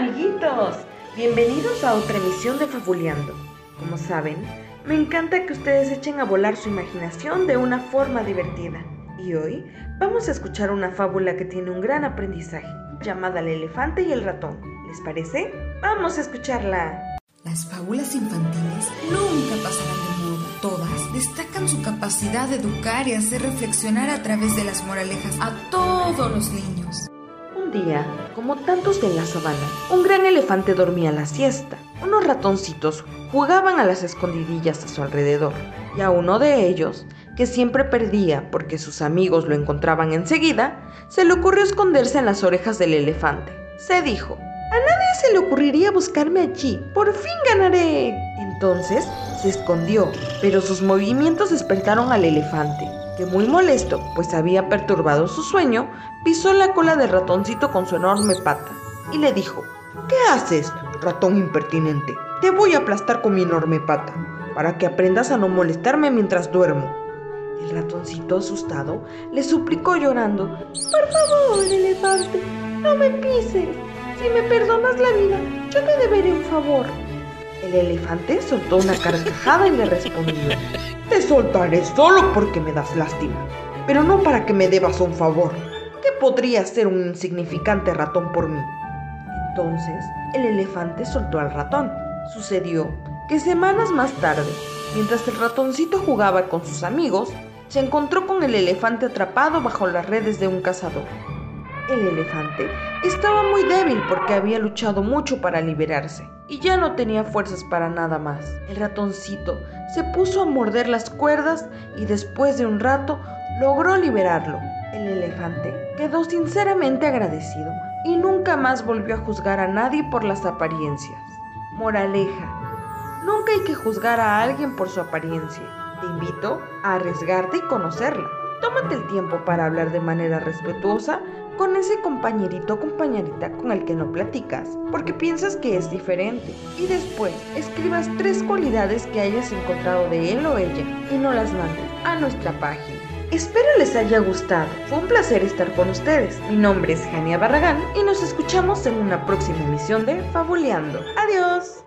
Amiguitos, bienvenidos a otra emisión de Fabuleando. Como saben, me encanta que ustedes echen a volar su imaginación de una forma divertida. Y hoy vamos a escuchar una fábula que tiene un gran aprendizaje, llamada El elefante y el ratón. ¿Les parece? Vamos a escucharla. Las fábulas infantiles nunca pasarán de moda. Todas destacan su capacidad de educar y hacer reflexionar a través de las moralejas a todos los niños. Un día, como tantos de la sabana, un gran elefante dormía la siesta. Unos ratoncitos jugaban a las escondidillas a su alrededor, y a uno de ellos, que siempre perdía porque sus amigos lo encontraban enseguida, se le ocurrió esconderse en las orejas del elefante. Se dijo, nadie se le ocurriría buscarme allí. Por fin ganaré. Entonces se escondió, pero sus movimientos despertaron al elefante, que muy molesto, pues había perturbado su sueño, pisó la cola del ratoncito con su enorme pata y le dijo, ¿Qué haces, ratón impertinente? Te voy a aplastar con mi enorme pata, para que aprendas a no molestarme mientras duermo. El ratoncito asustado le suplicó llorando, Por favor, elefante, no me pises. Si me perdonas la vida, yo te deberé un favor. El elefante soltó una carcajada y le respondió, Te soltaré solo porque me das lástima, pero no para que me debas un favor. ¿Qué podría hacer un insignificante ratón por mí? Entonces, el elefante soltó al ratón. Sucedió que semanas más tarde, mientras el ratoncito jugaba con sus amigos, se encontró con el elefante atrapado bajo las redes de un cazador. El elefante estaba muy débil porque había luchado mucho para liberarse y ya no tenía fuerzas para nada más. El ratoncito se puso a morder las cuerdas y después de un rato logró liberarlo. El elefante quedó sinceramente agradecido y nunca más volvió a juzgar a nadie por las apariencias. Moraleja, nunca hay que juzgar a alguien por su apariencia. Te invito a arriesgarte y conocerla. Tómate el tiempo para hablar de manera respetuosa con ese compañerito o compañerita con el que no platicas, porque piensas que es diferente. Y después escribas tres cualidades que hayas encontrado de él o ella y no las mandes a nuestra página. Espero les haya gustado. Fue un placer estar con ustedes. Mi nombre es Jania Barragán y nos escuchamos en una próxima emisión de Fabuleando. Adiós.